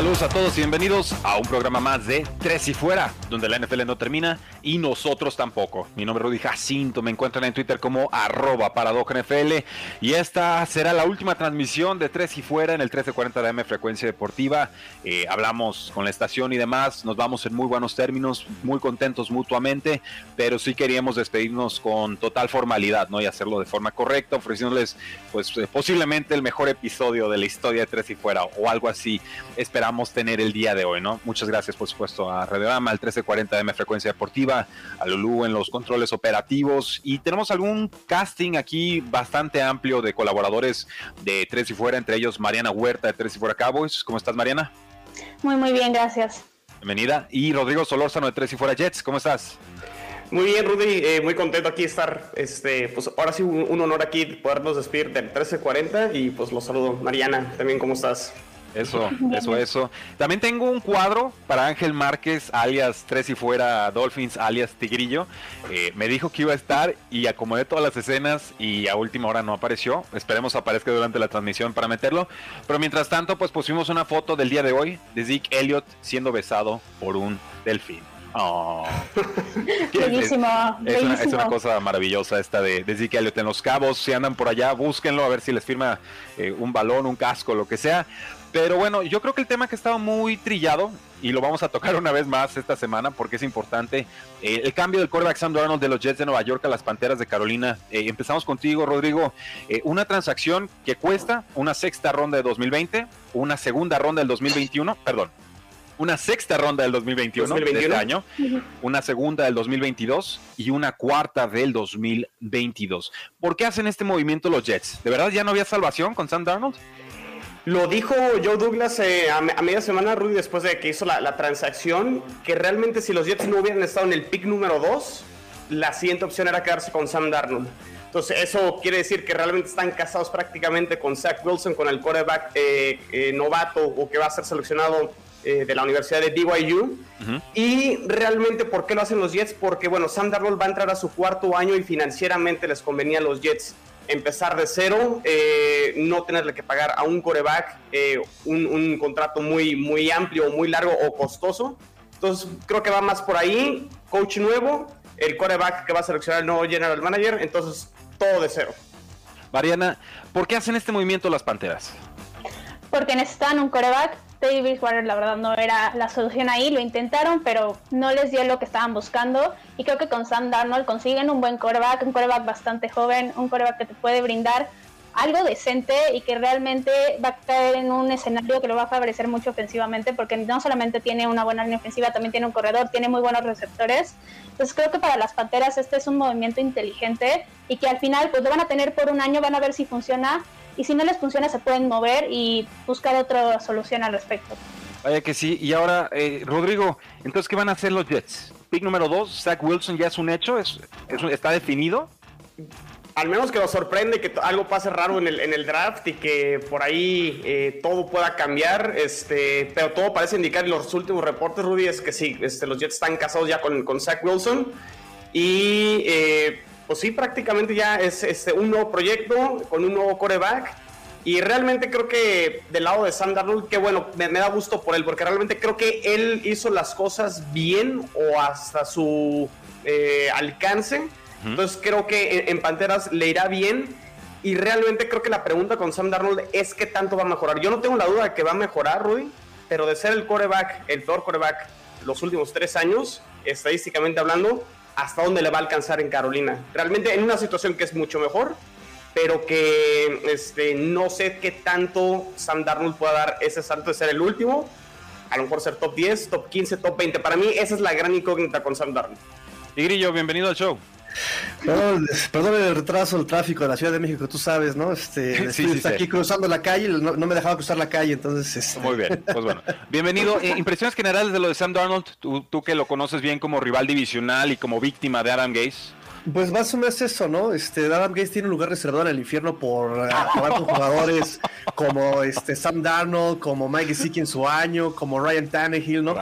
Saludos a todos y bienvenidos a un programa más de Tres y Fuera, donde la NFL no termina y nosotros tampoco. Mi nombre es Rudy Jacinto, me encuentran en Twitter como arroba NFL y esta será la última transmisión de Tres y Fuera en el 1340 de M Frecuencia Deportiva. Eh, hablamos con la estación y demás, nos vamos en muy buenos términos, muy contentos mutuamente, pero sí queríamos despedirnos con total formalidad, ¿no? Y hacerlo de forma correcta, ofreciéndoles pues eh, posiblemente el mejor episodio de la historia de Tres y Fuera o algo así. Esperamos tener el día de hoy, ¿no? Muchas gracias, por supuesto, a Radiorama, al 1340 M Frecuencia Deportiva, a Lulu en los controles operativos y tenemos algún casting aquí bastante amplio de colaboradores de Tres y Fuera, entre ellos Mariana Huerta de Tres y Fuera Cowboys. ¿Cómo estás, Mariana? Muy, muy bien, gracias. Bienvenida. Y Rodrigo Solórzano de Tres y Fuera Jets, ¿cómo estás? Muy bien, Rudy, eh, muy contento aquí estar. Este, pues ahora sí, un, un honor aquí podernos despedir del 1340 y pues los saludo. Mariana, también, ¿cómo estás? Eso, eso, eso. También tengo un cuadro para Ángel Márquez, alias Tres y Fuera Dolphins, alias Tigrillo. Eh, me dijo que iba a estar y acomodé todas las escenas y a última hora no apareció. Esperemos aparezca durante la transmisión para meterlo. Pero mientras tanto, pues pusimos una foto del día de hoy de Zeke Elliott siendo besado por un delfín. Oh. bellísimo, es, una, es, una, cosa maravillosa esta de, de Zeke Elliott en los cabos. Si andan por allá, búsquenlo a ver si les firma eh, un balón, un casco, lo que sea. Pero bueno, yo creo que el tema que estaba muy trillado, y lo vamos a tocar una vez más esta semana porque es importante, eh, el cambio del quarterback Sam Darnold de los Jets de Nueva York a las Panteras de Carolina. Eh, empezamos contigo, Rodrigo. Eh, una transacción que cuesta una sexta ronda de 2020, una segunda ronda del 2021, perdón, una sexta ronda del 2021, 2021. de este año, una segunda del 2022 y una cuarta del 2022. ¿Por qué hacen este movimiento los Jets? ¿De verdad ya no había salvación con Sam Darnold? Lo dijo Joe Douglas eh, a, a, media semana, Rudy, después de que hizo la, la, transacción, que realmente si los Jets no hubieran estado en el pick número 2, la siguiente opción era quedarse con Sam Darnold. Entonces, eso quiere decir que realmente están casados prácticamente con Zach Wilson, con el quarterback eh, eh, novato o que va a ser seleccionado eh, de la Universidad de BYU. Uh -huh. Y realmente, ¿por qué lo hacen los Jets? Porque, bueno, Sam Darnold va a entrar a su cuarto año y financieramente les convenía a los Jets empezar de cero, eh, no tenerle que pagar a un coreback eh, un, un, contrato muy, muy amplio, muy largo o costoso. Entonces creo que va más por ahí, coach nuevo, el coreback que va a seleccionar el nuevo general manager, entonces todo de cero. Mariana, ¿por qué hacen este movimiento las Panteras? Porque necesitan un coreback. Teddy Bridgewater la verdad no era la solución ahí, lo intentaron, pero no les dio lo que estaban buscando. Y creo que con Sam Darnold consiguen un buen coreback, un coreback bastante joven, un coreback que te puede brindar algo decente y que realmente va a caer en un escenario que lo va a favorecer mucho ofensivamente, porque no solamente tiene una buena línea ofensiva, también tiene un corredor, tiene muy buenos receptores. Entonces creo que para las Panteras este es un movimiento inteligente y que al final pues lo van a tener por un año, van a ver si funciona y si no les funciona se pueden mover y buscar otra solución al respecto. Vaya que sí, y ahora, eh, Rodrigo, entonces, ¿qué van a hacer los Jets? Pick número 2, Zach Wilson ya es un hecho, es, es, está definido. Al menos que nos sorprende que algo pase raro en el, en el draft y que por ahí eh, todo pueda cambiar, este, pero todo parece indicar en los últimos reportes, Rudy, es que sí, este, los Jets están casados ya con, con Zach Wilson y eh, pues sí, prácticamente ya es este, un nuevo proyecto con un nuevo coreback. Y realmente creo que del lado de Sam Darnold, que bueno, me, me, da gusto por él, porque realmente creo que él hizo las cosas bien o hasta su eh, alcance. Uh -huh. Entonces creo que en, en, Panteras le irá bien. Y realmente creo que la pregunta con Sam Darnold es qué tanto va a mejorar. Yo no tengo la duda de que va a mejorar, Rudy, pero de ser el coreback, el peor coreback los últimos tres años, estadísticamente hablando, hasta dónde le va a alcanzar en Carolina. Realmente en una situación que es mucho mejor, pero que este, no sé qué tanto Sam Darnold pueda dar ese salto de ser el último. A lo mejor ser top 10, top 15, top 20. Para mí, esa es la gran incógnita con Sam Darnold. Y Grillo, bienvenido al show. Perdón, el retraso, el tráfico de la Ciudad de México, tú sabes, ¿no? Este, sí, sí, aquí cruzando la calle, no, me dejaba cruzar la calle, entonces... Este... Muy bien, pues bueno. Bienvenido. Eh, impresiones generales de lo de Sam Darnold, tú, tú que lo conoces bien como rival divisional y como víctima de Adam Gase. Pues más o menos eso, ¿no? Este, Adam Gates tiene un lugar reservado en el infierno por uh, con jugadores como este, Sam Darnold, como Mike Gesicki en su año, como Ryan Tannehill, ¿no?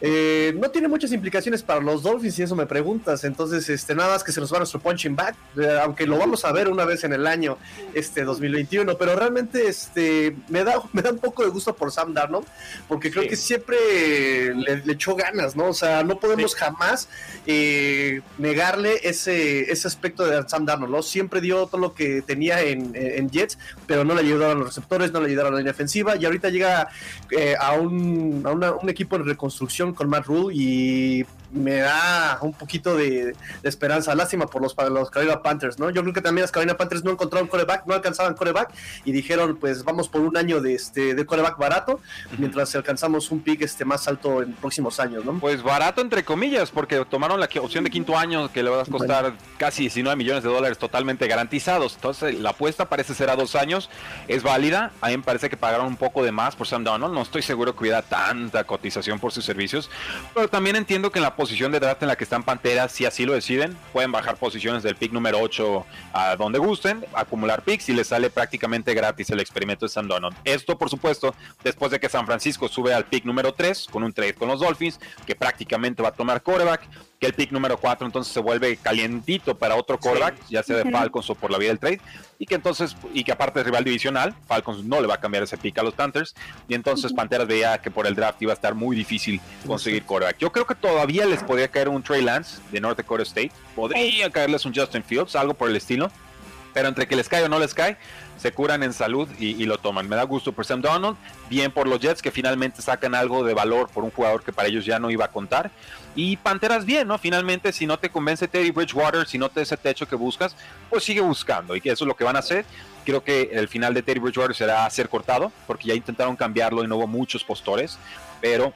Eh, no tiene muchas implicaciones para los Dolphins, y eso me preguntas. Entonces, este, nada más que se nos va nuestro punching back, eh, aunque lo vamos a ver una vez en el año este 2021, pero realmente este, me, da, me da un poco de gusto por Sam Darnold, porque creo que siempre le, echó ganas, ¿no? O sea, no podemos jamás eh, negarle ese ese aspecto de Sam Darnold, ¿no? Siempre dio todo lo que tenía en, Jets, pero no le ayudaron los receptores, no le ayudaron a la línea defensiva, y ahorita llega eh, a, un, a un equipo en reconstrucción con Matt Rule y me da un poquito de, esperanza. Lástima por los, los Carolina Panthers, ¿no? Yo creo que también las Carolina Panthers no encontraron coreback, no alcanzaban coreback y dijeron, pues vamos por un año de este de coreback barato, mientras alcanzamos un pick este más alto en próximos años, ¿no? Pues barato entre comillas, porque tomaron la opción de quinto año que le va a costar casi 19 millones de dólares totalmente garantizados. Entonces la apuesta parece ser a dos años, es válida. A mí me parece que pagaron un poco de más por Sam Donald. No estoy seguro que hubiera tanta cotización por sus servicios, pero también entiendo que en la posición de draft en la que están Panteras, si así lo deciden, pueden bajar posiciones del pick número 8 a donde gusten, acumular picks y les sale prácticamente gratis el experimento de Sam Donald. Esto, por supuesto, después de que San Francisco sube al pick número 3 con un trade con los Dolphins, que prácticamente va a tomar coreback, que el pick número 4 entonces se vuelve calientito para otro coreback, ya sea de Falcons o por la vía del trade, y que entonces, y que aparte de rival divisional, Falcons no le va a cambiar ese pick a los Panthers, y entonces Panteras veía que por el draft iba a estar muy difícil conseguir coreback. Yo creo que todavía les podría caer un Trey Lance de North Dakota State, podría caerles un Justin Fields, algo por el estilo, pero entre que les cae o no les cae, se curan en salud y, lo toman. Me da gusto por Sam Donald, bien por los Jets que finalmente sacan algo de valor por un jugador que para ellos ya no iba a contar. Y Panteras bien, ¿no? Finalmente, si no te convence Teddy Bridgewater, si no te ese techo que buscas, pues sigue buscando y que eso es lo que van a hacer. Creo que el final de Teddy Bridgewater será ser cortado, porque ya intentaron cambiarlo y no hubo muchos postores, pero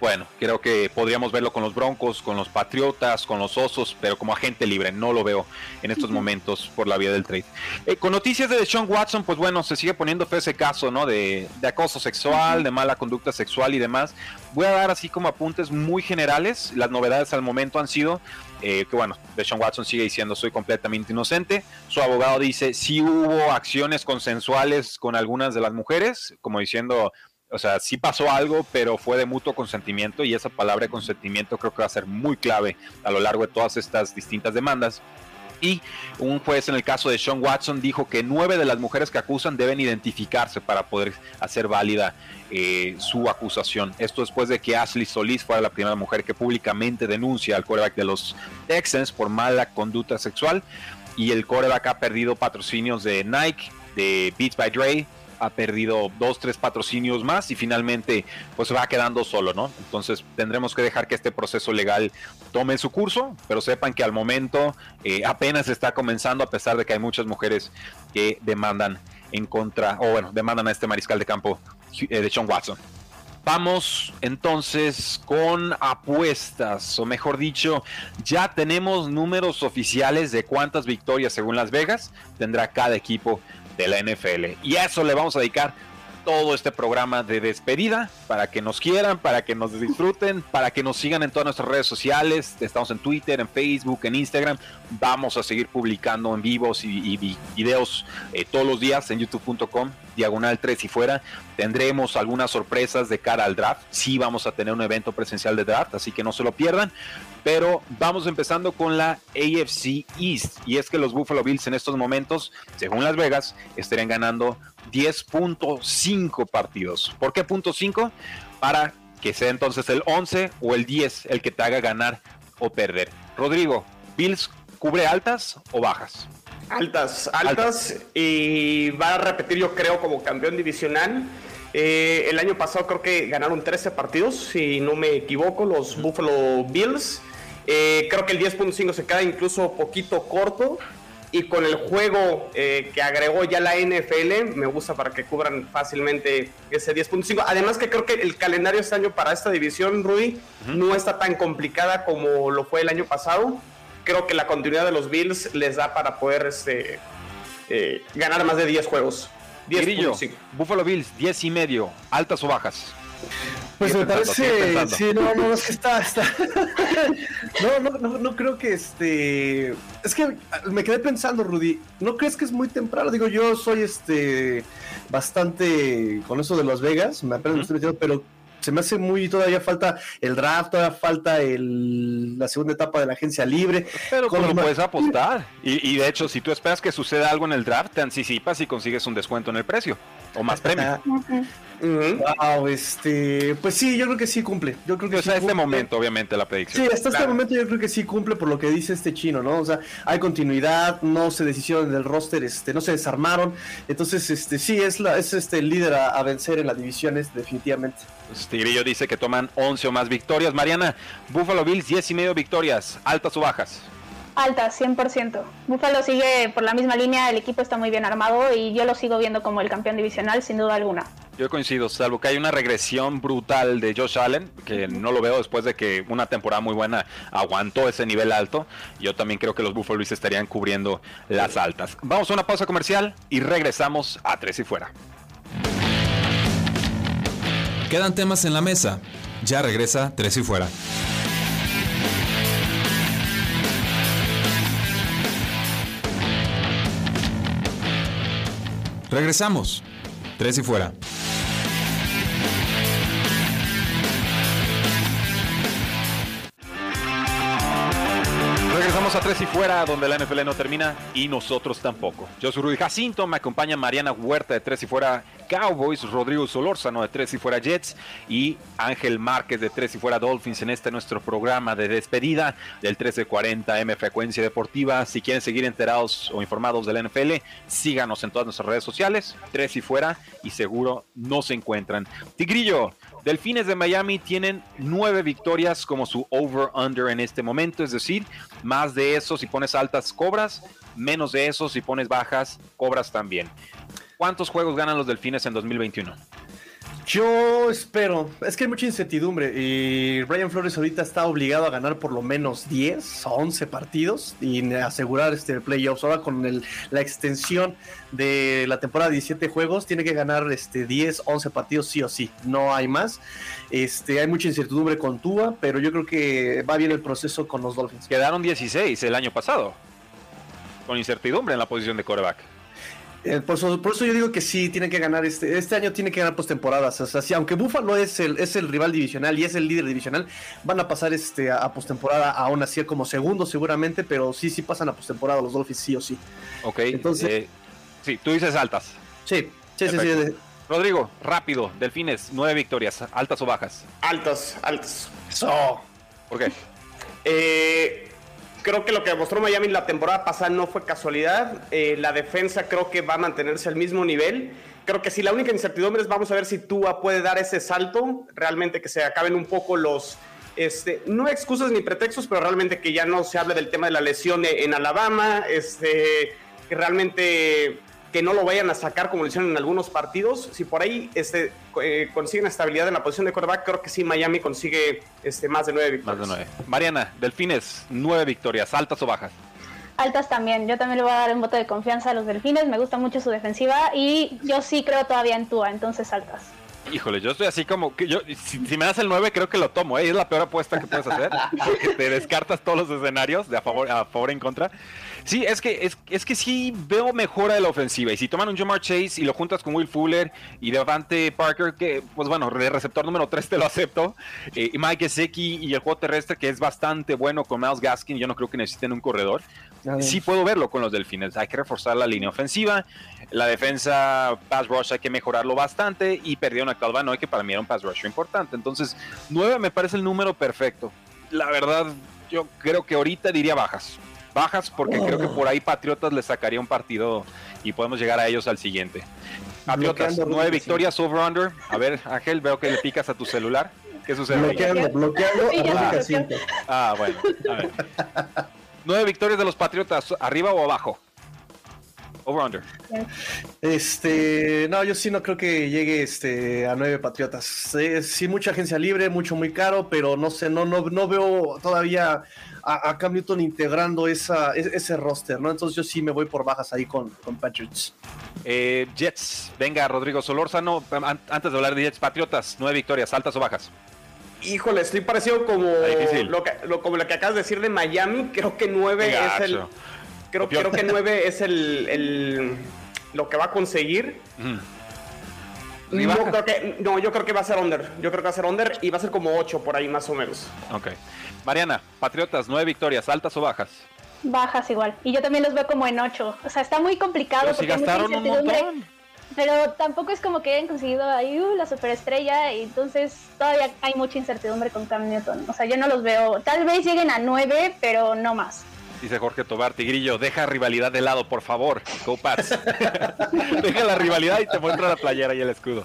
bueno, creo que podríamos verlo con los Broncos, con los Patriotas, con los Osos, pero como agente libre, no lo veo en estos momentos por la vía del trade. Eh, con noticias de Sean Watson, pues bueno, se sigue poniendo fe ese caso, ¿no? De, acoso sexual, de mala conducta sexual y demás. Voy a dar así como apuntes muy generales. Las novedades al momento han sido eh, que bueno, Sean Watson sigue diciendo soy completamente inocente. Su abogado dice si hubo acciones consensuales con algunas de las mujeres, como diciendo o sea, sí pasó algo, pero fue de mutuo consentimiento y esa palabra consentimiento creo que va a ser muy clave a lo largo de todas estas distintas demandas. Y un juez en el caso de Sean Watson dijo que nueve de las mujeres que acusan deben identificarse para poder hacer válida eh, su acusación. Esto después de que Ashley Solís fuera la primera mujer que públicamente denuncia al coreback de los Texans por mala conducta sexual. Y el coreback ha perdido patrocinios de Nike, de Beats by Dre, ha perdido dos, tres patrocinios más y finalmente pues va quedando solo, ¿no? Entonces tendremos que dejar que este proceso legal tome su curso, pero sepan que al momento eh, apenas está comenzando a pesar de que hay muchas mujeres que demandan en contra, o bueno, demandan a este mariscal de campo eh, de Sean Watson. Vamos entonces con apuestas, o mejor dicho, ya tenemos números oficiales de cuántas victorias según Las Vegas tendrá cada equipo de la NFL. Y a eso le vamos a dedicar todo este programa de despedida para que nos quieran, para que nos disfruten, para que nos sigan en todas nuestras redes sociales. Estamos en Twitter, en Facebook, en Instagram. Vamos a seguir publicando en vivos y, videos eh, todos los días en youtube.com, diagonal 3 y fuera. Tendremos algunas sorpresas de cara al draft. Sí, vamos a tener un evento presencial de draft, así que no se lo pierdan. Pero vamos empezando con la AFC East. Y es que los Buffalo Bills en estos momentos, según Las Vegas, estarían ganando 10.5 partidos. ¿Por qué punto 5? Para que sea entonces el 11 o el 10 el que te haga ganar o perder. Rodrigo, ¿Bills cubre altas o bajas? Altas, altas, y va a repetir yo creo como campeón divisional. Eh, el año pasado creo que ganaron 13 partidos, si no me equivoco, los Buffalo Bills. Eh, creo que el 10.5 se queda incluso poquito corto. y con el juego eh, que agregó ya la NFL, me gusta para que cubran fácilmente ese 10.5. Además que creo que el calendario este año para esta división, Rudy, no está tan complicada como lo fue el año pasado. Creo que la continuidad de los Bills les da para poder este, eh, ganar más de 10 juegos. 10 Buffalo Bills, 10 y medio, altas o bajas. Pues me parece, sí, no, no, es que está, está. no, no, no, no creo que este, es que me quedé pensando, Rudy, ¿no crees que es muy temprano? Digo, yo soy este, bastante con eso de Las Vegas, me apenas estoy metiendo, pero se me hace muy, todavía falta el draft, todavía falta el, la segunda etapa de la agencia libre. Pero ¿cómo puedes apostar. Y, y, de hecho, si tú esperas que suceda algo en el draft, te anticipas y consigues un descuento en el precio o más premio. Wow, este, pues sí, yo creo que sí cumple. Yo creo que hasta este momento, obviamente, la predicción. Sí, hasta este momento yo creo que sí cumple por lo que dice este chino, ¿no? O sea, hay continuidad, no se deshicieron del roster, este, no se desarmaron. Entonces, este, sí, es la, es este el líder a, vencer en las divisiones, definitivamente. Tigrillo dice que toman 11 o más victorias. Mariana, Buffalo Bills, 10 y medio victorias, altas o bajas. Altas, 100%. Buffalo sigue por la misma línea, el equipo está muy bien armado y yo lo sigo viendo como el campeón divisional, sin duda alguna. Yo coincido, salvo que hay una regresión brutal de Josh Allen, que no lo veo después de que una temporada muy buena aguantó ese nivel alto. Yo también creo que los Buffalo estarían cubriendo las altas. Vamos a una pausa comercial y regresamos a Tres y Fuera. Quedan temas en la mesa. Ya regresa Tres y Fuera. Regresamos. Tres y fuera. Regresamos a Tres y Fuera, donde la NFL no termina y nosotros tampoco. Yo soy Rudy Jacinto, me acompaña Mariana Huerta de Tres y Fuera Cowboys, Rodrigo Solórzano de Tres y Fuera Jets y Ángel Márquez de Tres y Fuera Dolphins en este nuestro programa de despedida del 1340 M Frecuencia Deportiva. Si quieren seguir enterados o informados del NFL, síganos en todas nuestras redes sociales, Tres y Fuera, y seguro no se encuentran. Tigrillo, Delfines de Miami tienen nueve victorias como su over-under en este momento, es decir, más de eso si pones altas cobras, menos de eso si pones bajas cobras también. ¿Cuántos juegos ganan los Delfines en 2021? Yo espero, es que hay mucha incertidumbre y Brian Flores ahorita está obligado a ganar por lo menos 10 o 11 partidos y asegurar este playoffs. Ahora con la extensión de la temporada de 17 juegos tiene que ganar este 10, 11 partidos sí o sí, no hay más. Este, hay mucha incertidumbre con Tua, pero yo creo que va bien el proceso con los Dolphins. Quedaron 16 el año pasado, con incertidumbre en la posición de coreback. Eh, por, eso, yo digo que sí, tiene que ganar este, este año tiene que ganar postemporadas. O sea, aunque Buffalo es el, es el rival divisional y es el líder divisional, van a pasar este a, postemporada aún así como segundo seguramente, pero sí, sí pasan a postemporada los Dolphins sí o sí. Ok, entonces... Eh, sí, tú dices altas. Sí, sí, sí, sí, Rodrigo, rápido, Delfines, nueve victorias, altas o bajas. Altas, altas. Eso. ¿Por qué? Eh, creo que lo que demostró Miami la temporada pasada no fue casualidad. Eh, la defensa creo que va a mantenerse al mismo nivel. Creo que si la única incertidumbre es vamos a ver si Tua puede dar ese salto, realmente que se acaben un poco los, este, no excusas ni pretextos, pero realmente que ya no se hable del tema de la lesión en Alabama, este, que realmente que no lo vayan a sacar como lo hicieron en algunos partidos. Si por ahí este, eh, consiguen estabilidad en la posición de quarterback, creo que sí Miami consigue este, más de nueve victorias. Más de nueve. Mariana, Delfines, nueve victorias, ¿altas o bajas? Altas también. Yo también le voy a dar un voto de confianza a los Delfines. Me gusta mucho su defensiva y yo sí creo todavía en Tua, entonces altas. Híjole, yo estoy así como que yo si, me das el 9 creo que lo tomo, ¿eh? es la peor apuesta que puedes hacer, porque te descartas todos los escenarios de a favor a favor en contra. Sí, es que, es, es, que sí veo mejora de la ofensiva. Y si toman un Jamar Chase y lo juntas con Will Fuller y Devante Parker, que, pues bueno, de receptor número 3 te lo acepto. Eh, y Mike Gesicki y el juego terrestre, que es bastante bueno con Miles Gaskin. Yo no creo que necesiten un corredor. Sí puedo verlo con los Delfines. Hay que reforzar la línea ofensiva. La defensa pass rush hay que mejorarlo bastante. Y perdieron a Calvano, que para mí era un pass rush importante. Entonces, 9 me parece el número perfecto. La verdad, yo creo que ahorita diría bajas bajas porque creo que por ahí Patriotas le sacaría un partido y podemos llegar a ellos al siguiente. Patriotas, nueve victorias over-under. A ver, Ángel, veo que le picas a tu celular. ¿Qué sucede? Bloqueando, bloqueando, Ah, bueno. A ver. Nueve victorias de los Patriotas, ¿arriba o abajo? Over under. Este, no, yo sí no creo que llegue este a nueve Patriotas. sí, mucha agencia libre, mucho muy caro, pero no sé, no, no, no veo todavía a, Cam Newton integrando esa, ese roster, ¿no? Entonces yo sí me voy por bajas ahí con, con Patriots. Eh, Jets, venga, Rodrigo Solórzano, antes de hablar de Jets, Patriotas, nueve victorias, altas o bajas. Híjole, estoy parecido como lo, que, como lo que acabas de decir de Miami. Creo que nueve es el. Creo, creo que 9 es el, lo que va a conseguir. No, creo que, no, yo creo que va a ser under. Yo creo que va a ser under y va a ser como 8 por ahí más o menos. Ok. Mariana, Patriotas, 9 victorias, ¿altas o bajas? Bajas igual. Y yo también los veo como en 8. O sea, está muy complicado. Pero si gastaron un montón. Pero tampoco es como que hayan conseguido ahí uh, la superestrella y entonces todavía hay mucha incertidumbre con Cam Newton. O sea, yo no los veo. Tal vez lleguen a 9, pero no más. Dice Jorge Tobar, Tigrillo, deja rivalidad de lado, por favor. Go Pats. deja la rivalidad y te muestra la playera y el escudo.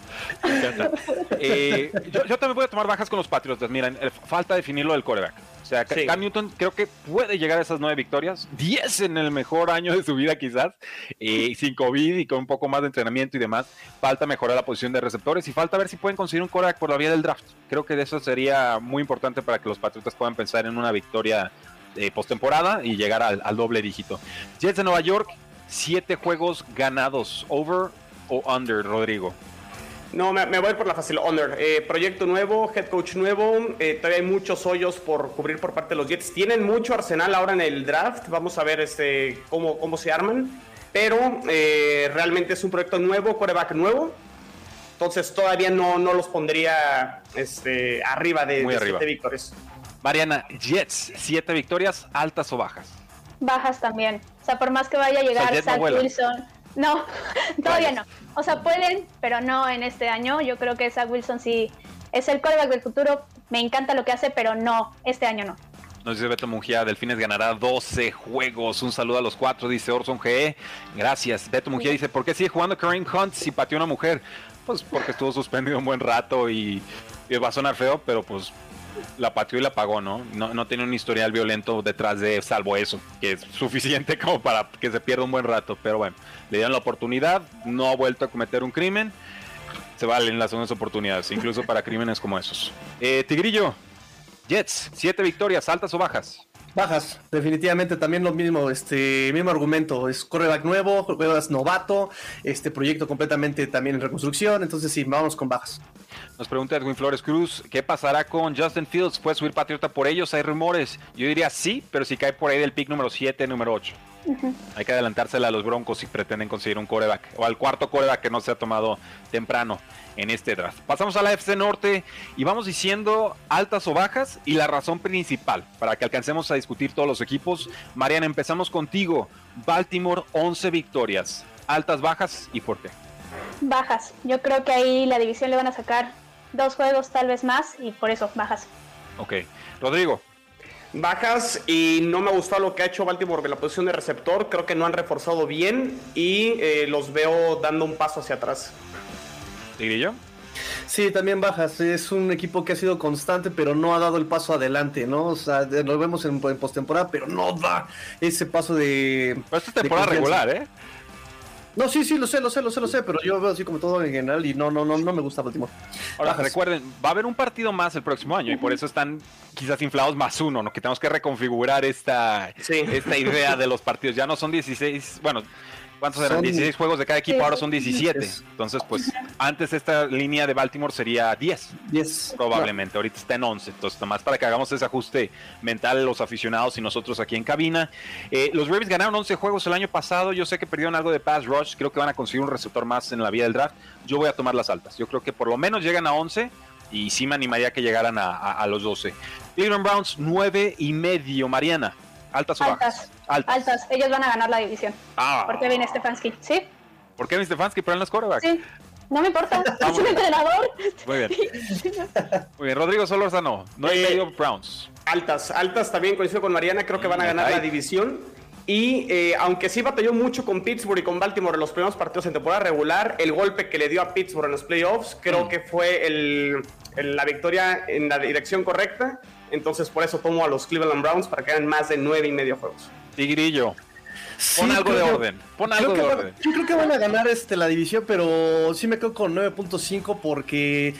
Eh, yo, también voy a tomar bajas con los Patriots. Miren, falta definirlo del coreback. O sea, Cam Newton creo que puede llegar a esas nueve victorias, diez en el mejor año de su vida quizás, eh, sin COVID y con un poco más de entrenamiento y demás. Falta mejorar la posición de receptores y falta ver si pueden conseguir un coreback por la vía del draft. Creo que eso sería muy importante para que los Patriotas puedan pensar en una victoria eh, postemporada y llegar al, doble dígito. Jets de Nueva York, siete juegos ganados, over o under, Rodrigo. No, me, voy por la fácil, under. Eh, proyecto nuevo, head coach nuevo, eh, todavía hay muchos hoyos por cubrir por parte de los Jets. Tienen mucho arsenal ahora en el draft, vamos a ver este, cómo, cómo se arman, pero realmente es un proyecto nuevo, coreback nuevo. Entonces todavía no, no los pondría este, arriba de, de siete victorias. Mariana, Jets, siete victorias, altas o bajas. Bajas también. O sea, por más que vaya a llegar Zach Wilson. No, todavía no. O sea, pueden, pero no en este año. Yo creo que Zach Wilson sí es el coreback del futuro. Me encanta lo que hace, pero no, este año no. Nos dice Beto Mujía, Delfines ganará 12 juegos. Un saludo a los cuatro, dice Orson GE. Gracias. Beto Mujía dice, ¿por qué sigue jugando Kareem Hunt si pateó una mujer? Pues porque estuvo suspendido un buen rato y, y va a sonar feo, pero pues la patrió y la pagó, ¿no? ¿no? tiene un historial violento detrás de, salvo eso, que es suficiente como para que se pierda un buen rato. Pero bueno, le dieron la oportunidad, no ha vuelto a cometer un crimen. Se valen las segundas oportunidades, incluso para crímenes como esos. Eh, Tigrillo, Jets, siete victorias, altas o bajas. Bajas, definitivamente también lo mismo, este mismo argumento, es coreback nuevo, es novato, este proyecto completamente también en reconstrucción, entonces sí, vamos con bajas. Nos pregunta Edwin Flores Cruz, ¿qué pasará con Justin Fields? ¿Puede subir Patriota por ellos? Hay rumores. Yo diría sí, pero si cae por ahí del pick número 7, número 8. Hay que adelantársela a los Broncos si pretenden conseguir un coreback. O al cuarto coreback que no se ha tomado temprano en este draft. Pasamos a la FC Norte y vamos diciendo altas o bajas y la razón principal para que alcancemos a discutir todos los equipos. Mariana, empezamos contigo. Baltimore, 11 victorias. Altas, bajas y por qué. Bajas. Yo creo que ahí la división le van a sacar dos juegos tal vez más y por eso bajas. Ok. Rodrigo. Bajas y no me gustó lo que ha hecho Baltimore de la posición de receptor. Creo que no han reforzado bien y eh, los veo dando un paso hacia atrás. yo? Sí, también bajas. Es un equipo que ha sido constante, pero no ha dado el paso adelante, ¿no? O sea, lo vemos en, postemporada, pero no da ese paso de. Pero esta es temporada regular, ¿eh? No, sí, sí, lo sé, lo sé, lo sé, lo sé, pero yo veo así como todo en general y no, no, no, no me gusta Baltimore. Ahora, recuerden, va a haber un partido más el próximo año y por eso están quizás inflados más uno, ¿no? Que tenemos que reconfigurar esta, esta idea de los partidos. Ya no son 16, bueno, ¿Cuántos eran? 16 juegos de cada equipo, ahora son 17. Entonces, pues, antes esta línea de Baltimore sería 10. 10. Probablemente, ahorita está en 11. Entonces, nomás para que hagamos ese ajuste mental los aficionados y nosotros aquí en cabina. Eh, los Ravens ganaron 11 juegos el año pasado. Yo sé que perdieron algo de pass rush. Creo que van a conseguir un receptor más en la vía del draft. Yo voy a tomar las altas. Yo creo que por lo menos llegan a 11 y sí me animaría que llegaran a, a los 12. Cleveland Browns 9 y medio. Mariana. ¿Altas o bajas? Altas. Ellos van a ganar la división. Ah. ¿Por qué viene Stefanski? ¿Sí? ¿Por qué viene Stefanski? Pero en los corebacks. Sí. No me importa. Es un entrenador. Muy bien. Muy bien. Rodrigo Solórzano. No hay eh, medio Browns. Altas. Altas también coincido con Mariana. Creo que van a ganar la división. Y eh, aunque sí batalló mucho con Pittsburgh y con Baltimore en los primeros partidos en temporada regular, el golpe que le dio a Pittsburgh en los playoffs creo mm. que fue el, la victoria en la dirección correcta. Entonces por eso tomo a los Cleveland Browns para que hagan más de nueve y medio juegos. Tigrillo. Pon algo de orden. Pon algo de orden. yo creo que van a ganar este, la división, pero sí me quedo con 9.5 porque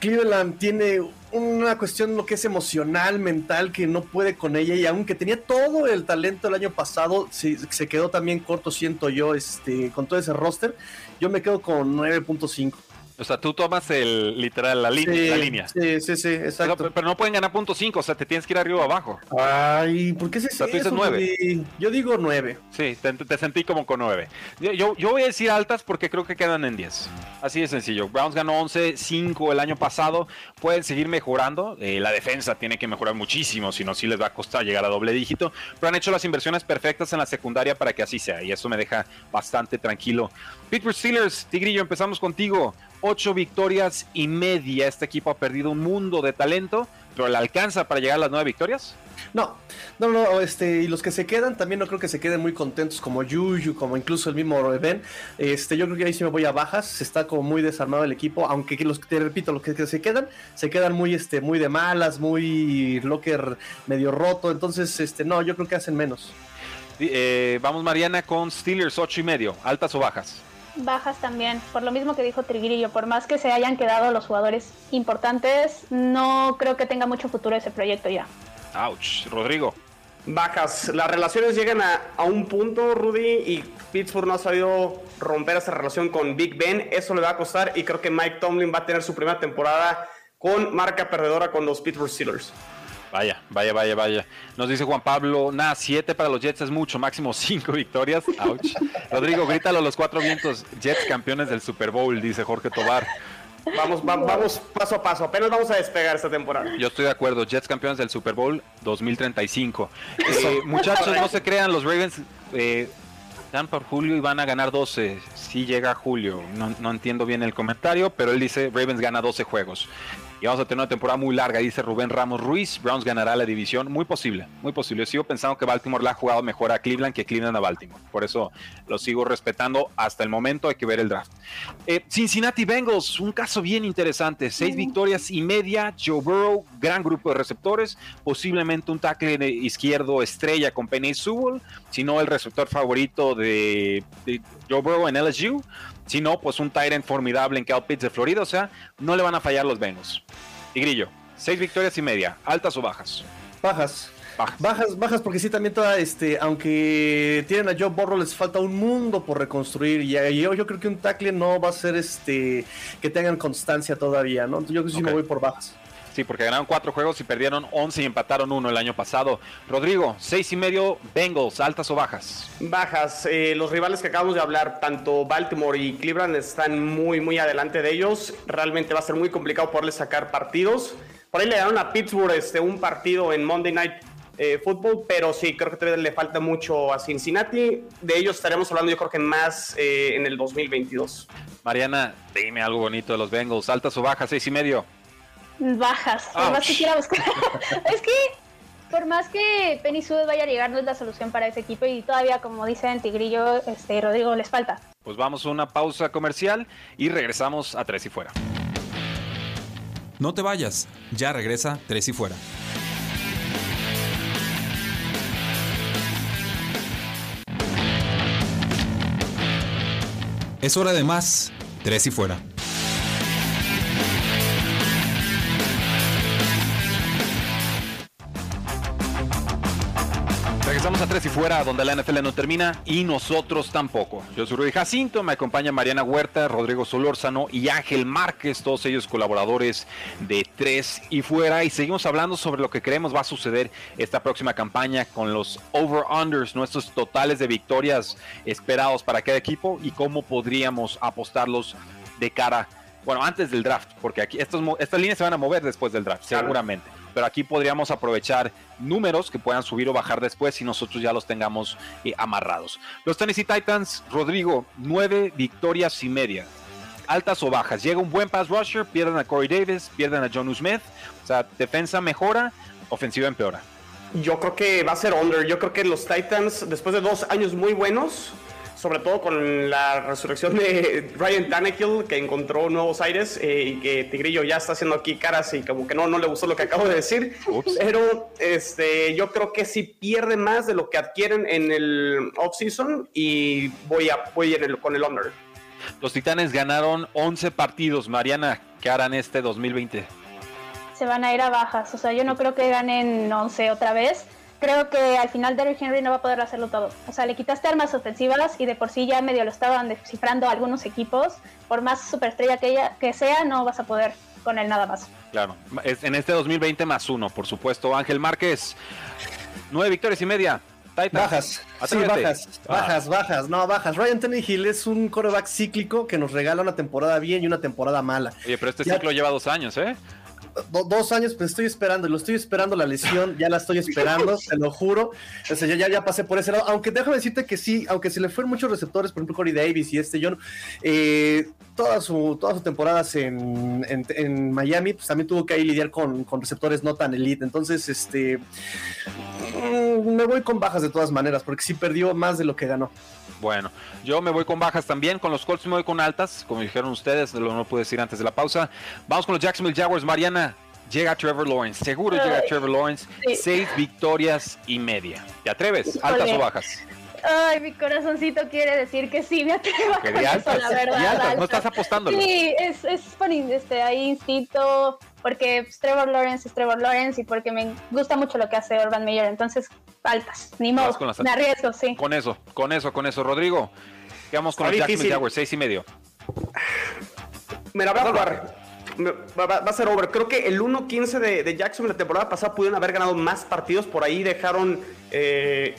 Cleveland tiene una cuestión lo que es emocional, mental, que no puede con ella y aunque tenía todo el talento el año pasado, se, se quedó también corto, siento yo, este, con todo ese roster. Yo me quedo con 9.5. O sea, tú tomas el literal la, línea. Sí, sí, sí, exacto. Pero, no pueden ganar punto 5, o sea, te tienes que ir arriba o abajo. Ay, ¿por qué se o sea, 9. Yo digo 9. Sí, te, sentí como con 9. Yo, yo, voy a decir altas porque creo que quedan en 10. Así de sencillo. Browns ganó 11, 5 el año pasado. Pueden seguir mejorando. Eh, la defensa tiene que mejorar muchísimo, si no, sí les va a costar llegar a doble dígito. Pero han hecho las inversiones perfectas en la secundaria para que así sea. Y eso me deja bastante tranquilo. Pittsburgh Steelers, Tigrillo, empezamos contigo ocho victorias y media. Este equipo ha perdido un mundo de talento, pero ¿le alcanza para llegar a las nueve victorias? No, no, no, este, y los que se quedan también no creo que se queden muy contentos como Yuyu, como incluso el mismo Ben. Este, yo creo que ahí sí me voy a bajas, está como muy desarmado el equipo, aunque los te repito, los que, se quedan, se quedan muy este, muy de malas, muy locker medio roto, entonces este, no, yo creo que hacen menos. Eh, vamos Mariana con Steelers ocho y medio, altas o bajas bajas también, por lo mismo que dijo Triguillo, por más que se hayan quedado los jugadores importantes, no creo que tenga mucho futuro ese proyecto ya. Ouch, Rodrigo. Bajas, las relaciones llegan a, a, un punto, Rudy, y Pittsburgh no ha sabido romper esa relación con Big Ben, eso le va a costar y creo que Mike Tomlin va a tener su primera temporada con marca perdedora con los Pittsburgh Steelers. Vaya, vaya, vaya, vaya. Nos dice Juan Pablo, nada, siete para los Jets es mucho, máximo cinco victorias. Ouch. Rodrigo, grítalo a los cuatro vientos. Jets campeones del Super Bowl, dice Jorge Tobar. Vamos, vamos paso a paso, apenas vamos a despegar esta temporada. Yo estoy de acuerdo, Jets campeones del Super Bowl 2035. Eh, muchachos, no se crean, los Ravens eh, dan por Julio y van a ganar 12. Si llega Julio, no, no, entiendo bien el comentario, pero él dice Ravens gana 12 juegos y vamos a tener una temporada muy larga, dice Rubén Ramos Ruiz. Browns ganará la división, muy posible, muy posible. Yo sigo pensando que Baltimore la ha jugado mejor a Cleveland que Cleveland a Baltimore. Por eso lo sigo respetando hasta el momento, hay que ver el draft. Eh, Cincinnati Bengals, un caso bien interesante, seis victorias y media. Joe Burrow, gran grupo de receptores, posiblemente un tackle izquierdo estrella con Penny Sewell, si no el receptor favorito de, de Joe Burrow en LSU. Si no, pues un Tyrant formidable en Cal Pitts de Florida. O sea, no le van a fallar los Bengals. Y Grillo, seis victorias y media. ¿Altas o bajas? Bajas. Bajas. Bajas, porque sí, también toda, este, aunque tienen a Joe Burrow, les falta un mundo por reconstruir. Y yo, yo creo que un tackle no va a ser este que tengan constancia todavía, ¿no? Yo creo que sí me voy por bajas. Sí, porque ganaron cuatro juegos y perdieron 11 y empataron uno el año pasado. Rodrigo, seis y medio Bengals, altas o bajas. Bajas. Eh, los rivales que acabamos de hablar, tanto Baltimore y Cleveland, están muy, muy adelante de ellos. Realmente va a ser muy complicado poderles sacar partidos. Por ahí le dieron a Pittsburgh este, un partido en Monday Night eh, Football, pero sí, creo que todavía le falta mucho a Cincinnati. De ellos estaremos hablando, yo creo que más eh, en el 2022. Mariana, dime algo bonito de los Bengals. ¿Altas o bajas? Seis y medio bajas. Por más que quiera buscar. es que por más que Penny Sud vaya a llegar, no es la solución para ese equipo y todavía, como dicen Tigrillo, este, Rodrigo, les falta. Pues vamos a una pausa comercial y regresamos a Tres y Fuera. No te vayas, ya regresa Tres y Fuera. Es hora de más, Tres y Fuera. Tres y Fuera, donde la NFL no termina y nosotros tampoco. Yo soy Rudy Jacinto, me acompaña Mariana Huerta, Rodrigo Solórzano y Ángel Márquez, todos ellos colaboradores de Tres y Fuera. Y seguimos hablando sobre lo que creemos va a suceder esta próxima campaña con los over-unders, nuestros totales de victorias esperados para cada equipo y cómo podríamos apostarlos de cara, bueno, antes del draft, porque aquí estos, estas líneas se van a mover después del draft, seguramente pero aquí podríamos aprovechar números que puedan subir o bajar después y nosotros ya los tengamos eh, amarrados. Los Tennessee Titans, Rodrigo, nueve victorias y media. Altas o bajas. Llega un buen pass rusher, pierden a Corey Davis, pierden a John Smith. O sea, defensa mejora, ofensiva empeora. Yo creo que va a ser under. Yo creo que los Titans, después de dos años muy buenos, sobre todo con la resurrección de Ryan Tannehill, que encontró nuevos aires eh, y que Tigrillo ya está haciendo aquí caras y como que no, no le gustó lo que acabo de decir. Pero este, yo creo que sí pierde más de lo que adquieren en el off-season y voy, a, voy en el, con el under. Los Titanes ganaron 11 partidos. Mariana, ¿qué harán este 2020? Se van a ir a bajas. O sea, yo no creo que ganen 11 otra vez creo que al final Derrick Henry no va a poder hacerlo todo. O sea, le quitaste armas ofensivas y de por sí ya medio lo estaban descifrando algunos equipos. Por más superestrella que, ella, que sea, no vas a poder con él nada más. Claro, en este 2020 más uno, por supuesto. Ángel Márquez, nueve victorias y media. Bajas, sí, bajas, ah. bajas, bajas, no, bajas. Ryan Tannehill es un coreback cíclico que nos regala una temporada bien y una temporada mala. Oye, pero este ciclo lleva dos años, ¿eh? Dos años, pues estoy esperando, lo estoy esperando la lesión, ya la estoy esperando, te lo juro. O sea, ya, ya pasé por ese lado. Aunque déjame decirte que sí, aunque se le fueron muchos receptores, por ejemplo, Corey Davis y este John, eh, todas sus todas sus temporadas en, en, Miami, pues también tuvo que ahí lidiar con, con receptores no tan elite. Entonces, este mm, me voy con bajas de todas maneras, porque sí perdió más de lo que ganó. Bueno, yo me voy con bajas también. Con los Colts me voy con altas, como dijeron ustedes, lo no pude decir antes de la pausa. Vamos con los Jacksonville Jaguars. Mariana, llega Trevor Lawrence. Seguro llega Trevor Lawrence. Seis victorias y media. ¿Te atreves? ¿Altas o bajas? Ay, mi corazoncito quiere decir que sí, me atrevo a la verdad. No estás apostando. Sí, es, es por este, ahí instinto, porque pues, Trevor Lawrence es Trevor Lawrence y porque me gusta mucho lo que hace Urban Meyer. Entonces, altas, ni modo, me arriesgo, sí. Con eso, con eso, con eso. Rodrigo, vamos con los Jacksonville Jaguars, seis y medio. Me la voy a jugar. Va, a ser over. Creo que el 1-15 de, de Jackson la temporada pasada pudieron haber ganado más partidos. Por ahí dejaron eh,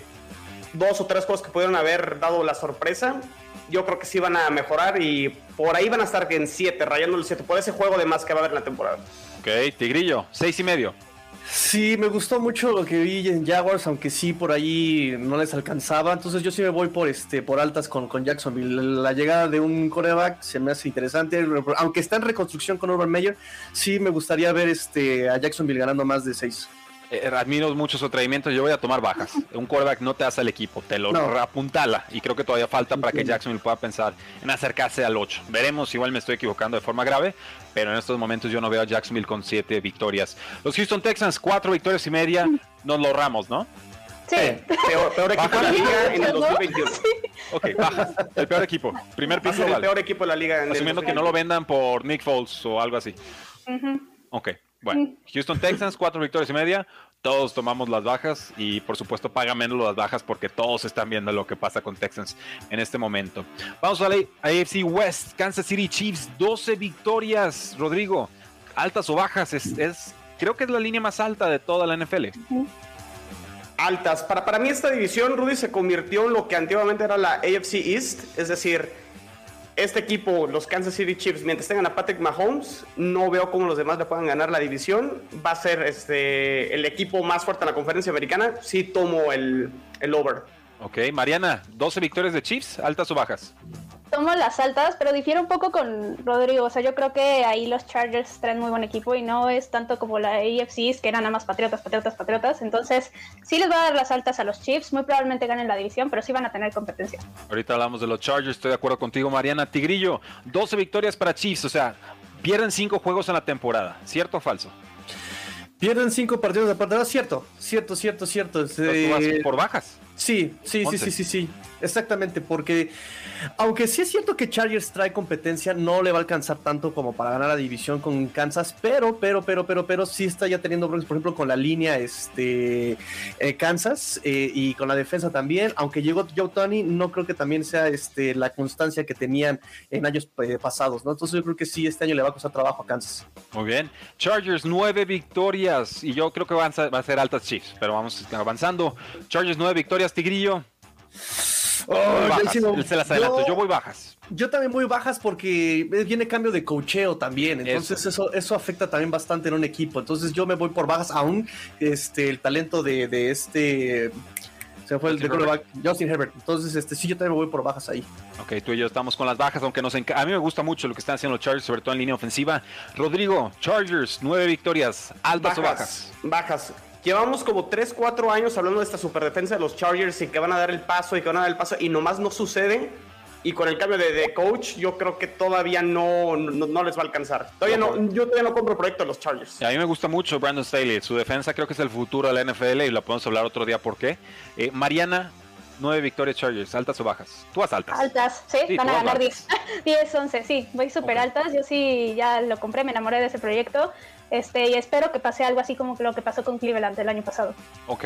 dos o tres cosas que pudieron haber dado la sorpresa. Yo creo que sí van a mejorar y por ahí van a estar en 7, rayando el 7, por ese juego de más que va a haber en la temporada. Ok, Tigrillo, 6 y medio. Sí, me gustó mucho lo que vi en Jaguars, aunque sí por ahí no les alcanzaba. Entonces yo sí me voy por este por altas con, con Jacksonville. La llegada de un coreback se me hace interesante. Aunque está en reconstrucción con Urban Meyer, sí me gustaría ver este a Jacksonville ganando más de 6. Eh, admiro mucho su atrevimiento. Yo voy a tomar bajas. Un quarterback no te hace el equipo, te lo apuntala. Y creo que todavía falta para que Jacksonville pueda pensar en acercarse al 8. Veremos, igual me estoy equivocando de forma grave, pero en estos momentos yo no veo a Jacksonville con 7 victorias. Los Houston Texans, 4 victorias y media. Nos lo ramos, ¿no? Sí. Peor, equipo de la liga en el 2021. Ok, bajas. El peor equipo. Primer piso. El peor equipo de la liga. Asumiendo que no lo vendan por Nick Foles o algo así. Ok. Bueno, Houston Texans, cuatro victorias y media. Todos tomamos las bajas y por supuesto paga menos las bajas porque todos están viendo lo que pasa con Texans en este momento. Vamos a la AFC West, Kansas City Chiefs, 12 victorias. Rodrigo, altas o bajas, es, creo que es la línea más alta de toda la NFL. Altas. Para, para mí esta división, Rudy, se convirtió en lo que antiguamente era la AFC East, es decir, este equipo, los Kansas City Chiefs, mientras tengan a Patrick Mahomes, no veo cómo los demás le puedan ganar la división. Va a ser este, el equipo más fuerte en la conferencia americana. Sí tomo el, el over. Ok, Mariana, 12 victorias de Chiefs, altas o bajas tomo las altas, pero difiere un poco con Rodrigo. O sea, yo creo que ahí los Chargers traen muy buen equipo y no es tanto como la AFC, que eran nada más patriotas, patriotas, patriotas. Entonces, sí les va a dar las altas a los Chiefs. Muy probablemente ganen la división, pero sí van a tener competencia. Ahorita hablamos de los Chargers, estoy de acuerdo contigo, Mariana. Tigrillo, 12 victorias para Chiefs, o sea, pierden 5 juegos en la temporada. ¿Cierto o falso? Pierden 5 partidos de temporada, cierto, cierto, cierto, cierto. ¿Por bajas? Sí, sí, sí, sí, sí, sí. Exactamente, porque aunque sí es cierto que Chargers trae competencia, no le va a alcanzar tanto como para ganar la división con Kansas, pero, pero, pero, pero, pero sí está ya teniendo problemas, por ejemplo, con la línea este, eh, Kansas eh, y con la defensa también. Aunque llegó Joe Tony, no creo que también sea este, la constancia que tenían en años eh, pasados, ¿no? Entonces yo creo que sí, este año le va a costar trabajo a Kansas. Muy bien. Chargers, nueve victorias y yo creo que van a, va a ser altas Chiefs, pero vamos avanzando. Chargers, nueve victorias, Tigrillo. Oh, se las adelanto, yo, voy bajas. Yo también voy bajas porque viene cambio de cocheo también, entonces eso. eso. afecta también bastante en un equipo. Entonces yo me voy por bajas, aún este el talento de, de este se fue el de Justin Herbert. Entonces, este, sí, yo también voy por bajas ahí. Ok, tú y yo estamos con las bajas, aunque nos a mí me gusta mucho lo que están haciendo los Chargers, sobre todo en línea ofensiva. Rodrigo, Chargers, nueve victorias, altas o bajas. Bajas. Llevamos como 3, 4 años hablando de esta superdefensa de los Chargers y que van a dar el paso y que van a dar el paso y nomás no sucede. Y con el cambio de, coach, yo creo que todavía no, no, les va a alcanzar. Todavía no, yo todavía no compro proyecto de los Chargers. A mí me gusta mucho Brandon Staley. Su defensa creo que es el futuro de la NFL y lo podemos hablar otro día por qué. Eh, Mariana, nueve victorias Chargers, ¿altas o bajas? Tú vas altas. Altas, sí, van a ganar 10. 10, 11, sí, voy súper altas. Yo sí ya lo compré, me enamoré de ese proyecto. Este, y espero que pase algo así como lo que pasó con Cleveland el año pasado. Ok,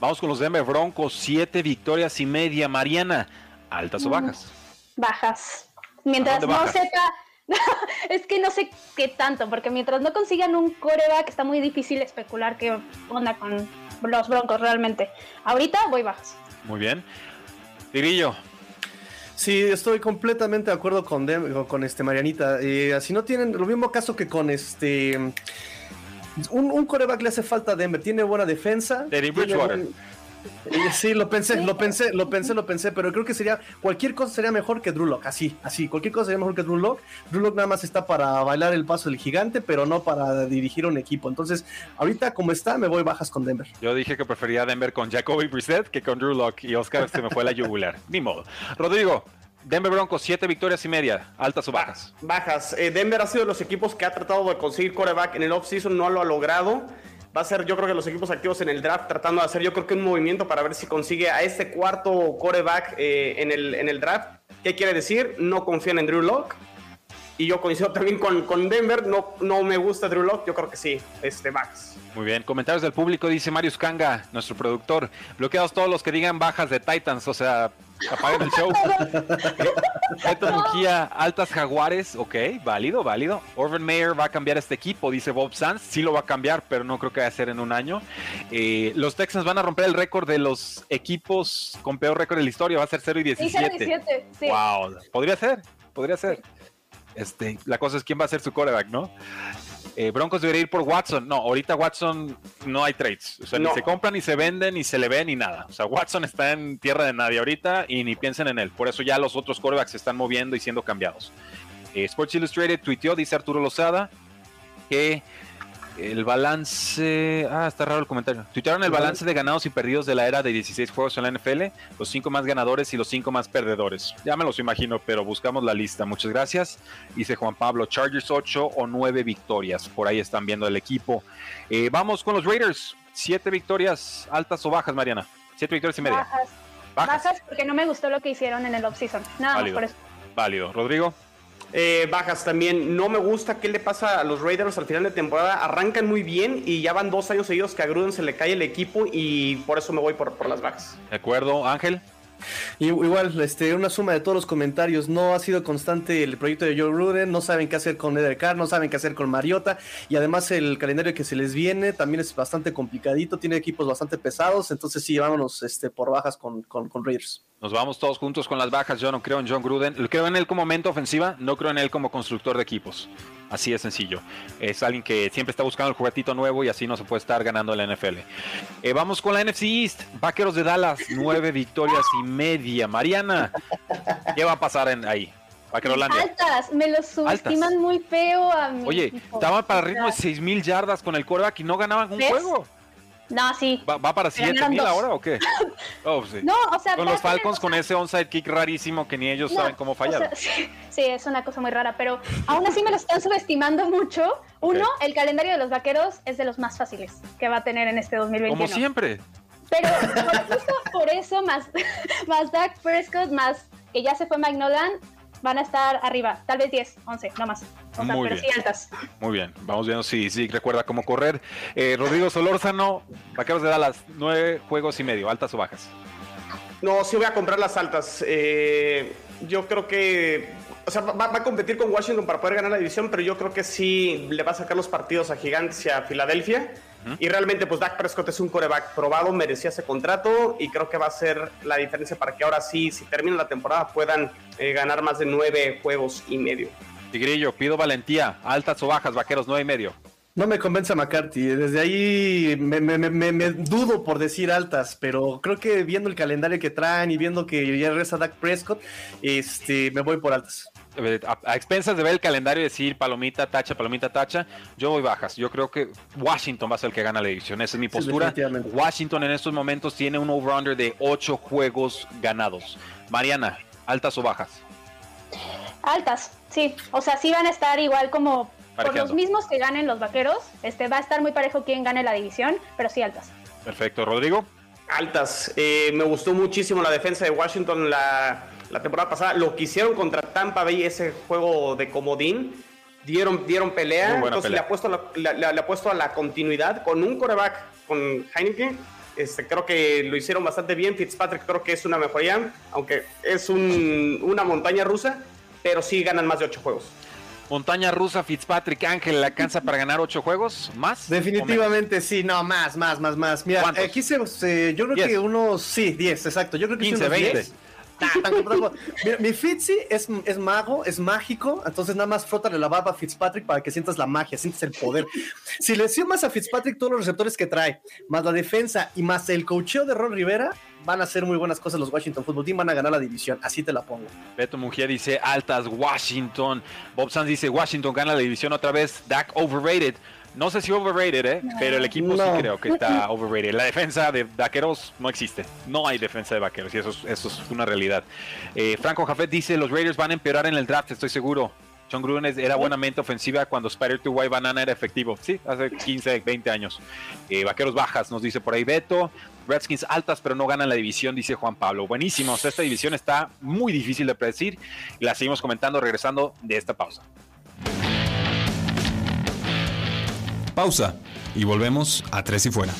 vamos con los Denver Broncos, siete victorias y media. Mariana, ¿altas o bajas? bajas. Mientras no sepa, es que no sé qué tanto, porque mientras no consigan un coreback está muy difícil especular qué onda con los Broncos realmente. Ahorita voy bajas. Muy bien. Tirillo. Sí, estoy completamente de acuerdo con, con este Marianita. Eh, así no tienen lo mismo caso que con este. Un, un coreback le hace falta a Denver. Tiene buena defensa. Bridgewater. Eh, sí, lo pensé, lo pensé, lo pensé, lo pensé, pero creo que sería cualquier cosa sería mejor que Drew así, así, cualquier cosa sería mejor que Drew Lock. nada más está para bailar el paso del gigante, pero no para dirigir un equipo. Entonces, ahorita como está, me voy bajas con Denver. Yo dije que prefería Denver con Jacoby Brissett que con Drew Lock y Oscar se me fue la yugular. Ni modo. Rodrigo, Denver Broncos, siete victorias y media, altas o bajas. Bajas. Eh, Denver ha sido de los equipos que ha tratado de conseguir coreback en el offseason, no lo ha logrado va a ser yo creo que los equipos activos en el draft tratando de hacer yo creo que un movimiento para ver si consigue a este cuarto coreback eh, en, el, en el draft. ¿Qué quiere decir? No confían en Drew Locke. Y yo coincido también con, con Denver, no, no me gusta Drew Locke, yo creo que sí, este Max. Muy bien, comentarios del público, dice Marius Kanga, nuestro productor. Bloqueados todos los que digan bajas de Titans, o sea, apaguen el show. Beto Mujía, altas jaguares, ok, válido, válido. Orban Mayer va a cambiar este equipo, dice Bob Sanz. Sí lo va a cambiar, pero no creo que vaya a ser en un año. Eh, los Texans van a romper el récord de los equipos con peor récord de la historia, va a ser 0 y 17. 17 sí. Wow, podría ser, podría ser. Este, la cosa es quién va a ser su coreback, ¿no? Eh, Broncos debería ir por Watson. No, ahorita Watson no hay trades. O sea, ni se compran, ni se venden, ni se le ve, ni nada. O sea, Watson está en tierra de nadie ahorita y ni piensen en él. Por eso ya los otros corebacks se están moviendo y siendo cambiados. Eh, Sports Illustrated tuiteó, dice Arturo Lozada, que el balance. Ah, está raro el comentario. Tuitearon el balance de ganados y perdidos de la era de 16 juegos en la NFL. Los 5 más ganadores y los 5 más perdedores. Ya me los imagino, pero buscamos la lista. Muchas gracias. Dice Juan Pablo: Chargers 8 o 9 victorias. Por ahí están viendo el equipo. Eh, vamos con los Raiders. 7 victorias, altas o bajas, Mariana. 7 victorias y media. Bajas. bajas. porque no me gustó lo que hicieron en el offseason. Nada más por eso. Válido. Rodrigo. Eh, bajas también. No me gusta qué le pasa a los Raiders al final de temporada. Arrancan muy bien y ya van dos años seguidos que a Gruden se le cae el equipo y por eso me voy por, por las bajas. De acuerdo, Ángel. Igual, este, una suma de todos los comentarios. No ha sido constante el proyecto de Joe Ruden, no saben qué hacer con Eder Carr, no saben qué hacer con Mariota. Y además el calendario que se les viene también es bastante complicadito, tiene equipos bastante pesados. Entonces sí, vámonos este, por bajas con, con, con Raiders. Nos vamos todos juntos con las bajas. Yo no creo en John Gruden. Creo en él como mente ofensiva, no creo en él como constructor de equipos. Así de sencillo. Es alguien que siempre está buscando el juguetito nuevo y así no se puede estar ganando la NFL. Eh, vamos con la NFC East. Vaqueros de Dallas, nueve victorias y media. Mariana, ¿qué va a pasar en ahí? Altas, me los subestiman muy feo a mí. Oye, estaban para ritmo de 6 mil yardas con el quarterback y no ganaban un juego. No, sí. ¿Va, para 7000 ahora o qué? Oh, sí. No, o sea, con los Falcons con ese onside kick rarísimo que ni ellos saben cómo fallar. sí, es una cosa muy rara, pero aún así me lo están subestimando mucho. Uno, el calendario de los vaqueros es de los más fáciles que va a tener en este 2021. Como siempre. Pero por eso, más, más Dak Prescott, más que ya se fue Mike Nolan, van a estar arriba, tal vez 10, 11, no más. O sea, pero sí altas. Muy bien, vamos viendo si sí, recuerda cómo correr. Eh, Rodrigo Solórzano, Vaqueros de Dallas, nueve juegos y medio, altas o bajas. No, sí voy a comprar las altas. Eh, yo creo que o sea, va, a competir con Washington para poder ganar la división, pero yo creo que sí le va a sacar los partidos a Gigantes y a Filadelfia. Y realmente, pues Dak Prescott es un coreback probado, merecía ese contrato y creo que va a ser la diferencia para que ahora sí, si termina la temporada, puedan eh, ganar más de nueve juegos y medio. Tigrillo, pido valentía, altas o bajas, vaqueros, nueve y medio. No me convence a McCarthy. Desde ahí me, dudo por decir altas, pero creo que viendo el calendario que traen y viendo que ya regresa Dak Prescott, este, me voy por altas. A, expensas de ver el calendario y decir palomita, tacha, palomita, tacha, yo voy bajas. Yo creo que Washington va a ser el que gana la división. Esa es mi postura. Washington en estos momentos tiene un over-under de 8 juegos ganados. Mariana, ¿altas o bajas? Altas, sí. O sea, sí van a estar igual como por los mismos que ganen los vaqueros. Este va a estar muy parejo quien gane la división, pero sí altas. Perfecto, Rodrigo. Altas. Eh, me gustó muchísimo la defensa de Washington la, temporada pasada. Lo que hicieron contra Tampa Bay, ese juego de comodín, dieron, dieron pelea. Entonces Le, apuesto la, le, a la continuidad con un coreback, con Heineken. Este, creo que lo hicieron bastante bien. Fitzpatrick creo que es una mejoría, aunque es una montaña rusa, pero sí ganan más de ocho juegos. Montaña rusa, Fitzpatrick Ángel, ¿la alcanza para ganar ocho juegos? ¿Más? Definitivamente sí, no, más, más, más, más. Mira, aquí se, eh, yo creo que unos, sí, 10, exacto. Yo creo que 15, 20. Mi Fitzy es, es, mago, es mágico, entonces nada más frótale la barba a Fitzpatrick para que sientas la magia, sientas el poder. Si le más a Fitzpatrick todos los receptores que trae, más la defensa y más el cocheo de Ron Rivera, van a hacer muy buenas cosas los Washington Football Team, van a ganar la división, así te la pongo. Beto Mujer dice altas Washington, Bob Sanz dice Washington gana la división otra vez, Dak overrated. No sé si overrated, ¿eh? pero el equipo sí creo que está overrated. La defensa de vaqueros no existe. No hay defensa de vaqueros y eso es, eso es una realidad. Eh, Franco Jafet dice: Los Raiders van a empeorar en el draft, estoy seguro. John Gruden era buenamente ofensiva cuando Spider to White Banana era efectivo. Sí, hace 15, 20 años. Eh, vaqueros bajas, nos dice por ahí Beto. Redskins altas, pero no ganan la división, dice Juan Pablo. Buenísimo. esta división está muy difícil de predecir. Y la seguimos comentando regresando de esta pausa. Pausa y volvemos a Tres y Fuera.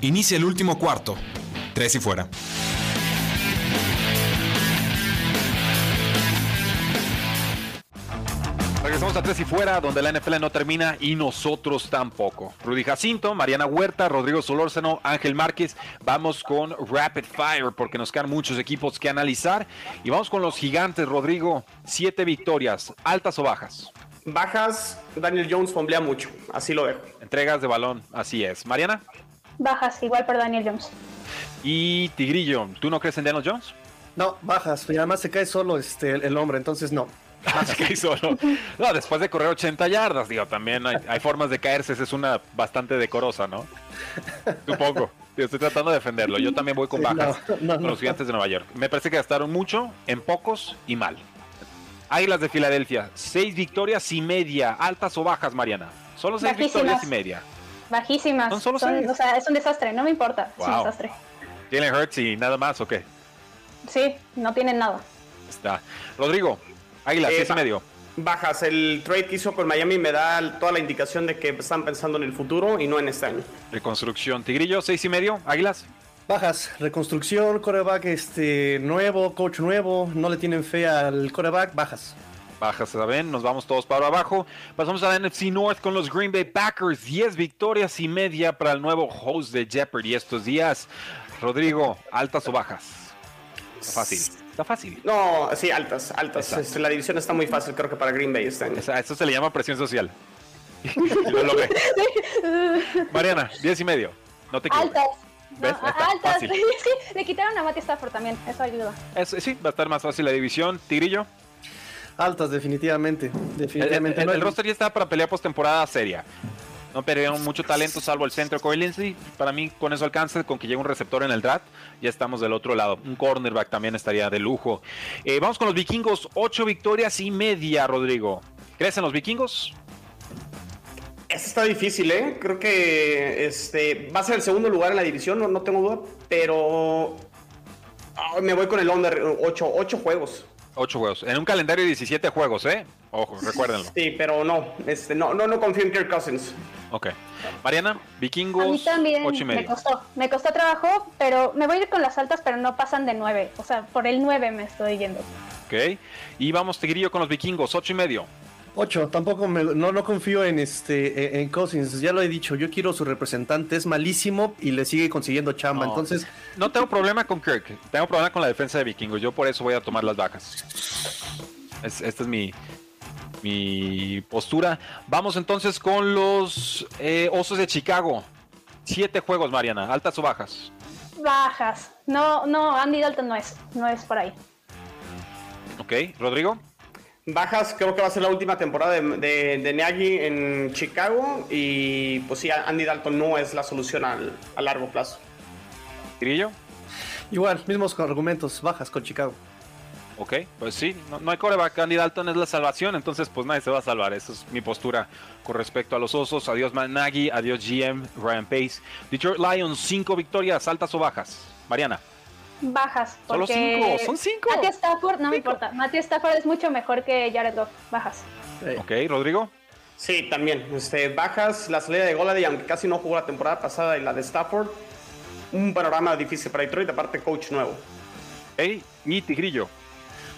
Inicia el último cuarto. Tres y fuera. Regresamos a Tres y Fuera, donde la NFL no termina y nosotros tampoco. Rudy Jacinto, Mariana Huerta, Rodrigo Solórzano, Ángel Márquez. Vamos con Rapid Fire porque nos quedan muchos equipos que analizar. Y vamos con los gigantes, Rodrigo. Siete victorias, altas o bajas. Bajas, Daniel Jones fomblea mucho, así lo dejo. Entregas de balón, así es. Mariana. Bajas, igual para Daniel Jones. Y Tigrillo, ¿tú no crees en Daniel Jones? No, bajas, y además se cae solo este, el hombre, entonces no. No, después de correr 80 yardas, digo, también hay, formas de caerse, esa es una bastante decorosa, ¿no? Supongo. Estoy tratando de defenderlo. Yo también voy con bajas con los gigantes de Nueva York. Me parece que gastaron mucho en pocos y mal. Águilas de Filadelfia, seis victorias y media. ¿Altas o bajas, Mariana? Solo seis victorias y media. Bajísimas. Son solo seis. O sea, es un desastre, no me importa. Es un desastre. ¿Tienen Hurts y nada más o qué? Sí, no tienen nada. Está. Rodrigo, Águila, eh, medio. Bajas, el trade que hizo con Miami me da toda la indicación de que están pensando en el futuro y no en este año. Reconstrucción, Tigrillo, seis y medio, Águilas. Bajas, reconstrucción, coreback este, nuevo, coach nuevo, no le tienen fe al coreback, bajas. Bajas, ¿saben? Nos vamos todos para abajo. Pasamos a la NFC North con los Green Bay Packers. 10 victorias y media para el nuevo host de Jeopardy estos días. Rodrigo, ¿altas o bajas? Fácil fácil. No, sí, altas, altas. La división está muy fácil, creo que para Green Bay este Esto se le llama presión social. Mariana, 10 y medio. No te Altas. ¿Ves? altas. le quitaron a Matty Stafford también. Eso ayuda. sí, va a estar más fácil la división. Tigrillo. Altas, definitivamente. definitivamente. El, el roster ya está para pelear postemporada seria. No perdieron mucho talento salvo el centro Coy Para mí con eso alcanza, con que llegue un receptor en el draft, ya estamos del otro lado. Un cornerback también estaría de lujo. Eh, vamos con los vikingos, ocho victorias y media, Rodrigo. ¿Crees en los vikingos? Esto está difícil, ¿eh? Creo que este, va a ser el segundo lugar en la división, no, no tengo duda, pero ah, me voy con el under, ocho, ocho juegos. Ocho juegos. En un calendario de 17 juegos, ¿eh? Ojo, recuérdenlo. Sí, pero no, este, no, no, no confío en Kirk Cousins. Ok. Mariana, vikingos. A mí también ocho y medio. me costó, me costó trabajo, pero me voy a ir con las altas, pero no pasan de 9. O sea, por el 9 me estoy yendo. Ok. Y vamos, Tigrillo, con los vikingos, ocho y medio. 8, tampoco no, no confío en este en Cousins, ya lo he dicho, yo quiero su representante, es malísimo y le sigue consiguiendo chamba, entonces... No tengo problema con Kirk, tengo problema con la defensa de vikingos, yo por eso voy a tomar las vacas. esta es mi, mi postura. Vamos entonces con los eh, Osos de Chicago. siete juegos, Mariana. ¿Altas o bajas? Bajas. No, no, Andy Dalton no es. No es por ahí. Ok, Rodrigo. Bajas, creo que va a ser la última temporada de, de, de Nagy en Chicago. Y pues sí, Andy Dalton no es la solución al, a largo plazo. Grillo. Igual, mismos argumentos, bajas con Chicago. Ok, pues sí, no, hay coreback. Andy Dalton es la salvación, entonces pues nadie se va a salvar. Esa es mi postura con respecto a los osos. Adiós Nagy, adiós GM, Ryan Pace. Detroit Lions, cinco victorias, altas o bajas. Mariana. Bajas. Solo cinco, son cinco. Matthew Stafford, no me importa. Matthew Stafford es mucho mejor que Jared Goff. Bajas. Ok, Rodrigo. Sí, también. Este, bajas la salida de Golady, aunque casi no jugó la temporada pasada, y la de Stafford. Un panorama difícil para Detroit, aparte coach nuevo. Hey, y Tigrillo.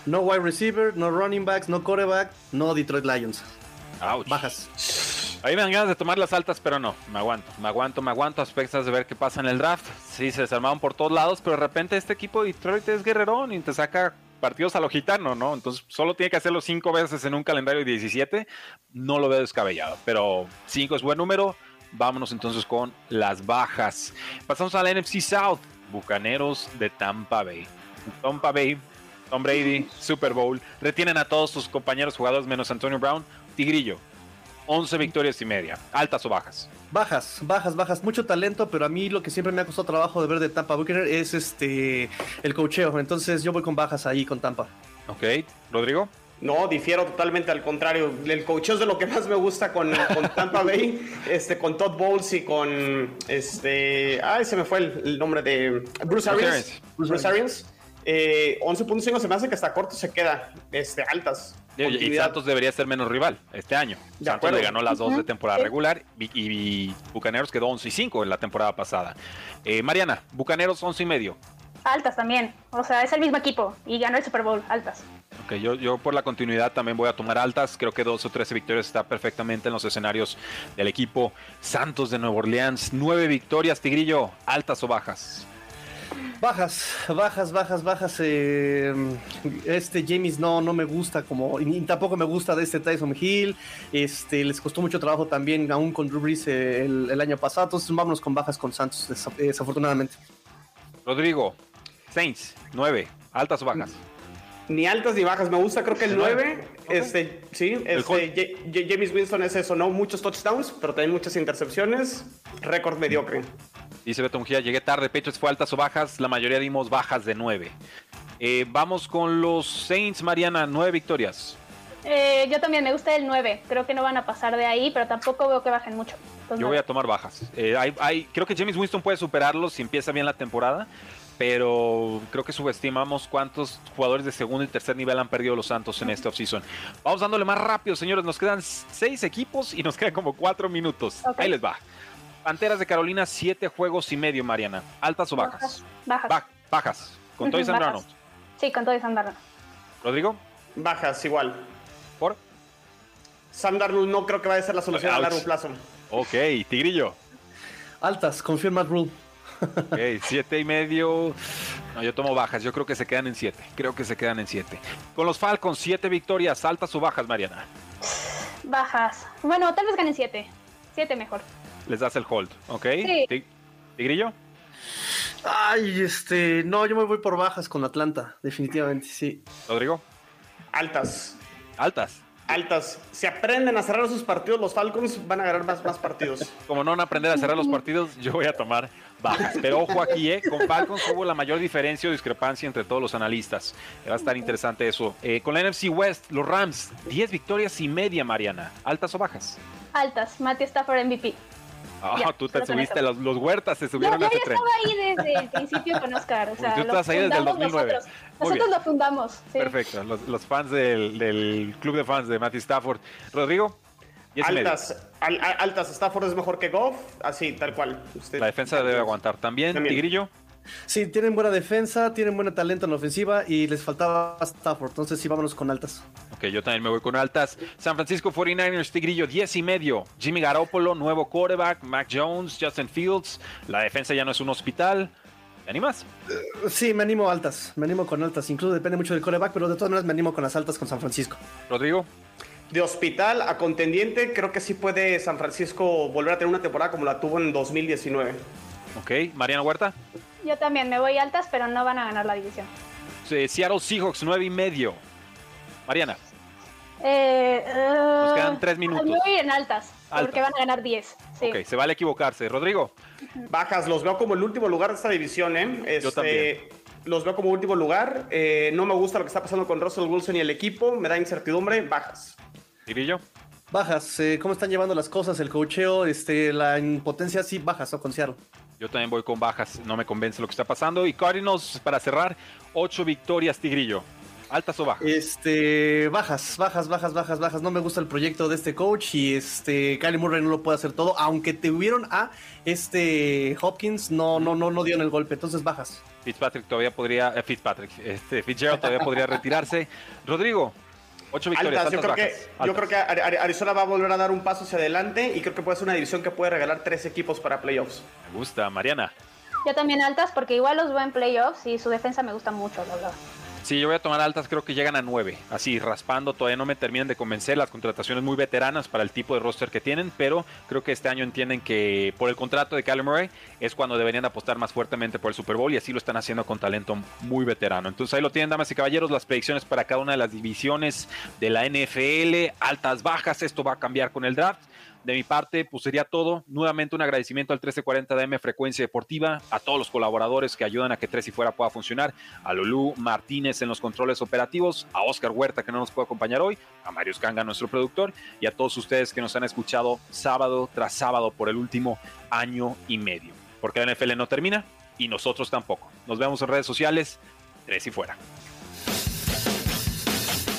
No wide receiver, no running backs, no quarterback, no Detroit Lions. Bajas. Ahí me dan ganas de tomar las altas, pero no, me aguanto, me aguanto, me aguanto aspectos de ver qué pasa en el draft. Sí, se desarmaron por todos lados, pero de repente este equipo de Detroit es guerrerón y te saca partidos a lo gitano, ¿no? Entonces solo tiene que hacerlo cinco veces en un calendario de 17. No lo veo descabellado, pero cinco es buen número. Vámonos entonces con las bajas. Pasamos a la NFC South. Bucaneros de Tampa Bay. Tampa Bay Tom Brady, Super Bowl. Retienen a todos sus compañeros jugadores menos Antonio Brown. Tigrillo, 11 victorias y media. ¿Altas o bajas? Bajas, bajas, bajas. Mucho talento, pero a mí lo que siempre me ha costado trabajo de ver de Tampa Buccaneers es este el cocheo. Entonces yo voy con bajas ahí con Tampa. Ok, Rodrigo. No, difiero totalmente al contrario. El coacheo es de lo que más me gusta con, Tampa Bay, este, con Todd Bowles y con este. Ay, se me fue el, nombre de Bruce Arians. Bruce Arians. Eh, 11.5 se me hace que hasta corto se queda este, altas. Y, Santos debería ser menos rival este año. Santos le ganó las dos de temporada regular y, Bucaneros quedó 11 y 5 en la temporada pasada. Eh, Mariana, Bucaneros 11 y medio. Altas también. O sea, es el mismo equipo y ganó el Super Bowl. Altas. Ok, yo, yo por la continuidad también voy a tomar altas. Creo que 2 o 13 victorias está perfectamente en los escenarios del equipo. Santos de Nueva Orleans, 9 victorias. Tigrillo, altas o bajas. Bajas, bajas, bajas, bajas. Eh, este James no, no me gusta como, y tampoco me gusta de este Tyson Hill. Este, les costó mucho trabajo también, aún con Drew Brees eh, el, año pasado. Entonces vámonos con bajas con Santos, desafortunadamente. Rodrigo, Saints, 9, altas o bajas. Ni altas ni bajas, me gusta creo que el 9, este, sí, este, James Winston es eso, ¿no? Muchos touchdowns, pero también muchas intercepciones, récord mediocre. Dice Beto Mujía, llegué tarde, Pechos fue altas o bajas, la mayoría dimos bajas de 9. Eh, vamos con los Saints, Mariana, 9 victorias. Eh, yo también me gusta el 9, creo que no van a pasar de ahí, pero tampoco veo que bajen mucho. yo voy a tomar bajas. Eh, hay, creo que James Winston puede superarlos si empieza bien la temporada, pero creo que subestimamos cuántos jugadores de segundo y tercer nivel han perdido los Santos en este offseason. Vamos dándole más rápido, señores. Nos quedan 6 equipos y nos quedan como 4 minutos. Ahí les va. Panteras de Carolina, siete juegos y medio, Mariana. ¿Altas o bajas? Bajas. bajas. ¿Con todo y Sandrano? Sí, con todo y Sandrano. ¿Rodrigo? Bajas, igual. ¿Por? Sandarno no creo que vaya a ser la solución a largo plazo. Ok, Tigrillo. Altas, confirma Rule. Ok, siete y medio. No, yo tomo bajas. Yo creo que se quedan en siete. Creo que se quedan en siete. Con los Falcons, siete victorias. ¿Altas o bajas, Mariana? Bajas. Bueno, tal vez ganen siete. Siete mejor les das el hold, ¿ok? ¿Tigrillo? Ay, este, no, yo me voy por bajas con Atlanta, definitivamente, sí. ¿Rodrigo? Altas. ¿Altas? Altas. Si aprenden a cerrar sus partidos, los Falcons van a ganar más, más partidos. Como no van a aprender a cerrar los partidos, yo voy a tomar bajas. Pero ojo aquí, ¿eh? Con Falcons hubo la mayor diferencia o discrepancia entre todos los analistas. Va a estar interesante eso. Eh, con la NFC West, los Rams, 10 victorias y media, Mariana. ¿Altas o bajas? Altas. Matty Stafford MVP. Ah, tú te subiste, los, los, huertas se subieron no, a ese tren. Yo estaba ahí desde el principio con Oscar. O sea, tú estás ahí desde el 2009. Nosotros, nosotros lo fundamos. Sí. Perfecto, los, los fans del, del, club de fans de Matty Stafford. Rodrigo. Altas, al, altas, Stafford es mejor que Goff, así, tal cual. Usted, la defensa debe aguantar. ¿También, También. Tigrillo? Sí, tienen buena defensa, tienen buen talento en la ofensiva y les faltaba Stafford. Entonces sí, vámonos con altas. Ok, yo también me voy con altas. San Francisco 49ers, Tigrillo, 10 y medio. Jimmy Garoppolo, nuevo quarterback. Mac Jones, Justin Fields. La defensa ya no es un hospital. ¿Te animas? Uh, sí, me animo altas. Me animo con altas. Incluso depende mucho del quarterback, pero de todas maneras me animo con las altas con San Francisco. Rodrigo. de hospital a contendiente, creo que sí puede San Francisco volver a tener una temporada como la tuvo en 2019. Ok, Mariana Huerta. Yo también me voy altas, pero no van a ganar la división. Seattle Seahawks, nueve y medio. Mariana. Eh, Nos quedan tres minutos. Me voy en altas, porque van a ganar 10. Sí. Ok, se vale equivocarse. Rodrigo. Bajas, los veo como el último lugar de esta división, ¿eh? Este, Yo también. Los veo como último lugar. Eh, no me gusta lo que está pasando con Russell Wilson y el equipo. Me da incertidumbre. Bajas. Grillo. Bajas, eh, ¿cómo están llevando las cosas? El cocheo, este, la impotencia, sí, bajas, o con Seattle. Yo también voy con bajas, no me convence lo que está pasando. Y Cardinals, para cerrar, ocho victorias, Tigrillo. ¿Altas o bajas? Este, bajas, bajas, bajas, bajas, bajas. No me gusta el proyecto de este coach y este, Kylie Murray no lo puede hacer todo. Aunque tuvieron a este Hopkins, no, no, no, no dieron el golpe. Entonces, bajas. Fitzpatrick todavía podría, eh, Fitzpatrick, este, Fitzgerald todavía podría retirarse. Rodrigo, ocho victorias, Altas, yo, creo bajas. que, yo creo que Ari- Ari- Arizona va a volver a dar un paso hacia adelante y creo que puede ser una división que puede regalar tres equipos para playoffs. Me gusta, Mariana. Yo también altas, porque igual los veo en playoffs y su defensa me gusta mucho, la verdad. Sí, yo voy a tomar altas, creo que llegan a 9. Así, raspando, todavía no me terminan de convencer. Las contrataciones muy veteranas para el tipo de roster que tienen, pero creo que este año entienden que por el contrato de Kyler Murray es cuando deberían apostar más fuertemente por el Super Bowl y así lo están haciendo con talento muy veterano. Entonces ahí lo tienen, damas y caballeros, las predicciones para cada una de las divisiones de la NFL, altas, bajas. Esto va a cambiar con el draft. De mi parte, pues sería todo. Nuevamente un agradecimiento al 1340 de M Frecuencia Deportiva, a todos los colaboradores que ayudan a que Tres y Fuera pueda funcionar, a Lulú Martínez en los controles operativos, a Oscar Huerta que no nos puede acompañar hoy, a Marius Kanga, nuestro productor, y a todos ustedes que nos han escuchado sábado tras sábado por el último año y medio. Porque la NFL no termina y nosotros tampoco. Nos vemos en redes sociales. Tres y Fuera.